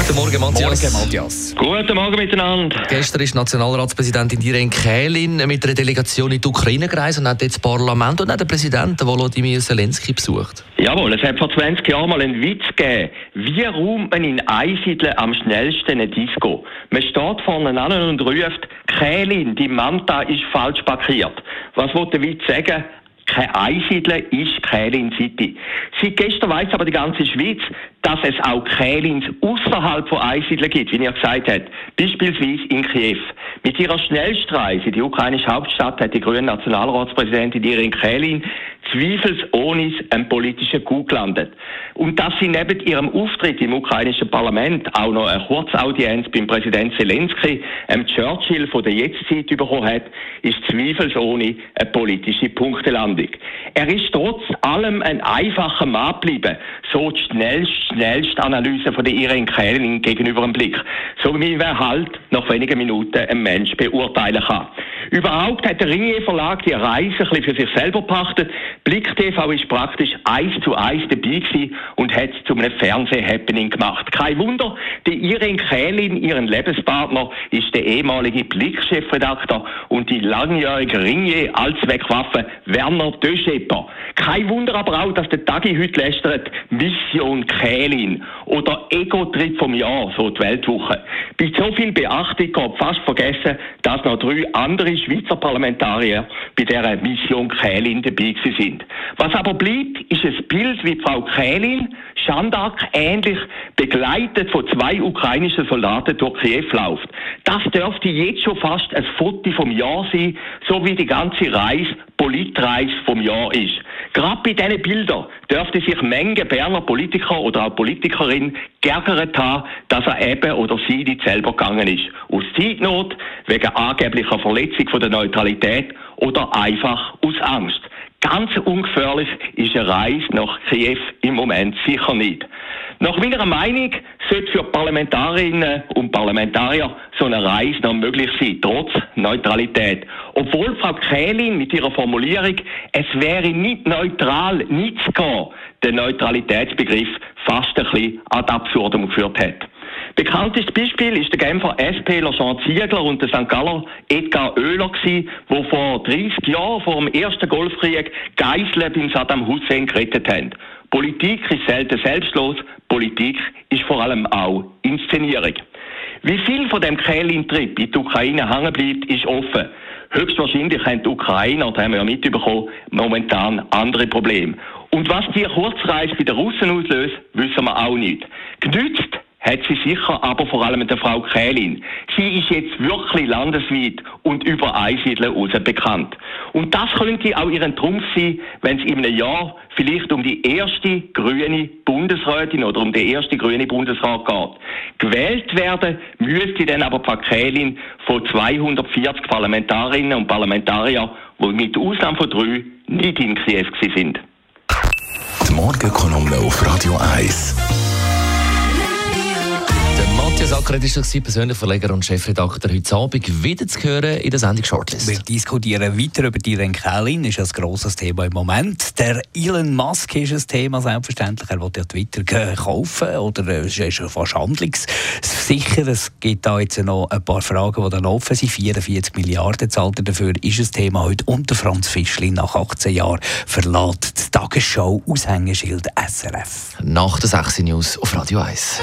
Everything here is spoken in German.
Guten Morgen, Matthias. Morgen, Matthias. Guten Morgen miteinander. Gestern ist Nationalratspräsidentin Irene Kählin mit einer Delegation in die Ukraine gereist und hat jetzt das Parlament und auch den Präsidenten Volodymyr Zelensky besucht. Jawohl, es hat vor 20 Jahren mal einen Witz gegeben. Wie räumt man in Einsiedeln am schnellsten eine Disco? Man steht vorne an und ruft, Kählin, die Manta ist falsch parkiert. Was will der Witz sagen? Kein Einsiedeln ist Kählin City. Seit gestern weiss aber die ganze Schweiz, dass es auch Kählins außerhalb von Einsiedeln gibt, wie ihr gesagt habt. Beispielsweise in Kiew. Mit ihrer Schnellstreise in die ukrainische Hauptstadt hat die grüne Nationalratspräsidentin Irene Kählin zweifelsohne einen politischen Coup gelandet. Und dass sie neben ihrem Auftritt im ukrainischen Parlament auch noch eine Kurzaudienz beim Präsident Zelensky, einem Churchill von der Jetztzeit bekommen hat, ist zweifelsohne eine politische Punktelandung. Er ist trotz allem ein einfacher Mann geblieben, so die schnellste, schnellste Analyse von der Irene Kählin gegenüber dem Blick. So wie man halt nach wenigen Minuten einen Mensch beurteilen kann. Überhaupt hat der Ringier Verlag die Reise ein bisschen für sich selber gepachtet. Blick TV ist praktisch eins zu eins dabei gewesen und hat es zu einem Fernseh-Happening gemacht. Kein Wunder, die Irene Kählin, ihren Lebenspartner, ist der ehemalige Blick-Chefredakteur und die langjährige Ringier Allzweckwaffe Werner Döschepper. Kein Wunder aber auch, dass der Tagi heute lästert, Mission Kählin oder Ego-Trip vom Jahr, so die Weltwoche. Bei so viel Beachtung geht fast vergessen, dass noch drei andere Schweizer Parlamentarier bei dieser Mission Kählin dabei sind. Was aber bleibt, ist ein Bild, wie Frau Kählin, Schandak ähnlich, begleitet von zwei ukrainischen Soldaten durch Kiew läuft. Das dürfte jetzt schon fast ein Foto vom Jahr sein, so wie die ganze Reise, Politreise vom Jahr ist. Gerade bei diesen Bildern dürfte sich Menge Berner Politiker oder auch Politikerin geärgert haben, dass er eben oder sie nicht selber gegangen ist. Aus Zeitnot, wegen angeblicher Verletzung von der Neutralität oder einfach aus Angst. Ganz ungefährlich ist eine Reise nach Kiew im Moment sicher nicht. Nach meiner Meinung sollte für Parlamentarierinnen und Parlamentarier so eine Reise noch möglich sein, trotz Neutralität. Obwohl Frau Kählin mit ihrer Formulierung, es wäre nicht neutral, nicht zu gehen, den Neutralitätsbegriff fast ein bisschen ad absurdum geführt hat. Bekanntestes Beispiel ist der Genfer SPler Jean Ziegler und der St. Galler Edgar Oehler die vor 30 Jahren, vor dem ersten Golfkrieg, Geiseln beim Saddam Hussein gerettet haben. Politik ist selten selbstlos, Politik ist vor allem auch Inszenierung. Wie viel von dem Kählin-Trip in die Ukraine hängen bleibt, ist offen. Höchstwahrscheinlich haben die Ukrainer, das haben wir ja mitbekommen, momentan andere Probleme. Und was die Kurzreise bei den Russen auslöst, wissen wir auch nicht. Genützt hat sie sicher aber vor allem der Frau Kählin. Sie ist jetzt wirklich landesweit und über Einsiedeln raus bekannt. Und das könnte auch ihren Trumpf sein, wenn es in einem Jahr vielleicht um die erste grüne Bundesrätin oder um die erste grüne Bundesrat geht. Gewählt werden müsste dann aber Frau Kählin von 240 Parlamentarierinnen und Parlamentariern, die mit Ausnahme von drei nicht in Kiew sind. Die Morgenkolumne auf Radio 1. Ackeret ist das persönlich Verleger und Chefredakteur heute Abend wieder zu hören in der Sendung Shortlist. Wir diskutieren weiter über die Renkelin, ist ein grosses Thema im Moment. Der Elon Musk ist ein Thema, selbstverständlich. Er will ja Twitter kaufen oder es ist schon fast handlungssicher. Es gibt da jetzt noch ein paar Fragen, die dann offen sind. 44 Milliarden zahlt er dafür, ist ein Thema heute. Und der Franz Fischli nach 18 Jahren verlässt die Tagesschau Aushängeschild SRF. Nach der 6 News auf Radio 1.